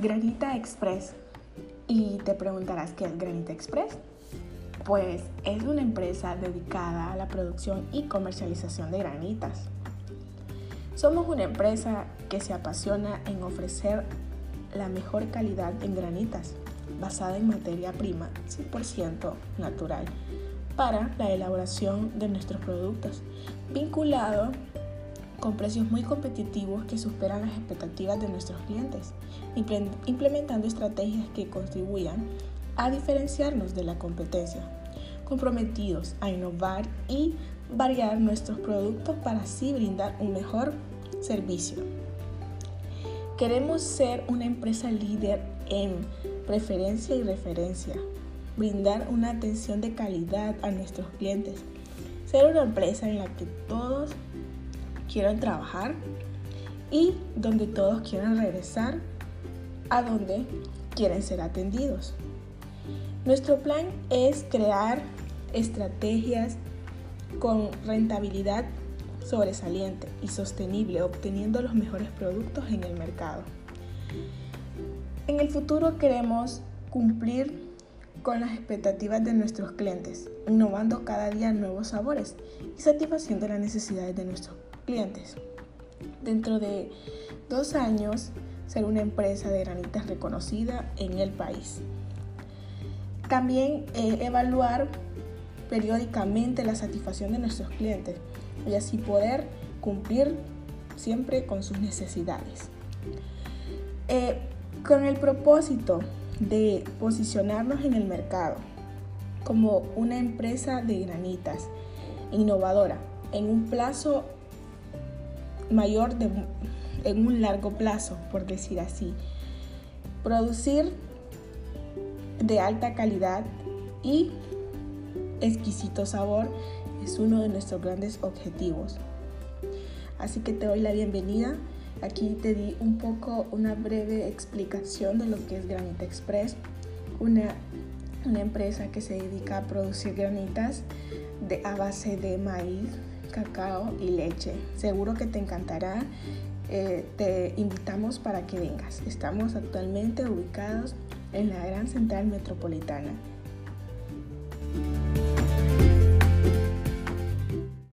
Granita Express. Y te preguntarás qué es Granita Express. Pues es una empresa dedicada a la producción y comercialización de granitas. Somos una empresa que se apasiona en ofrecer la mejor calidad en granitas, basada en materia prima 100% natural, para la elaboración de nuestros productos, vinculado con precios muy competitivos que superan las expectativas de nuestros clientes, implementando estrategias que contribuyan a diferenciarnos de la competencia, comprometidos a innovar y variar nuestros productos para así brindar un mejor servicio. Queremos ser una empresa líder en preferencia y referencia, brindar una atención de calidad a nuestros clientes, ser una empresa en la que todos quieran trabajar y donde todos quieran regresar a donde quieren ser atendidos. Nuestro plan es crear estrategias con rentabilidad sobresaliente y sostenible, obteniendo los mejores productos en el mercado. En el futuro queremos cumplir con las expectativas de nuestros clientes, innovando cada día nuevos sabores y satisfaciendo las necesidades de nuestros clientes. Dentro de dos años, ser una empresa de granitas reconocida en el país. También eh, evaluar periódicamente la satisfacción de nuestros clientes y así poder cumplir siempre con sus necesidades. Eh, con el propósito de posicionarnos en el mercado como una empresa de granitas innovadora en un plazo mayor de, en un largo plazo, por decir así. Producir de alta calidad y exquisito sabor es uno de nuestros grandes objetivos. Así que te doy la bienvenida. Aquí te di un poco una breve explicación de lo que es Granita Express, una, una empresa que se dedica a producir granitas de, a base de maíz, cacao y leche. Seguro que te encantará. Eh, te invitamos para que vengas. Estamos actualmente ubicados en la Gran Central Metropolitana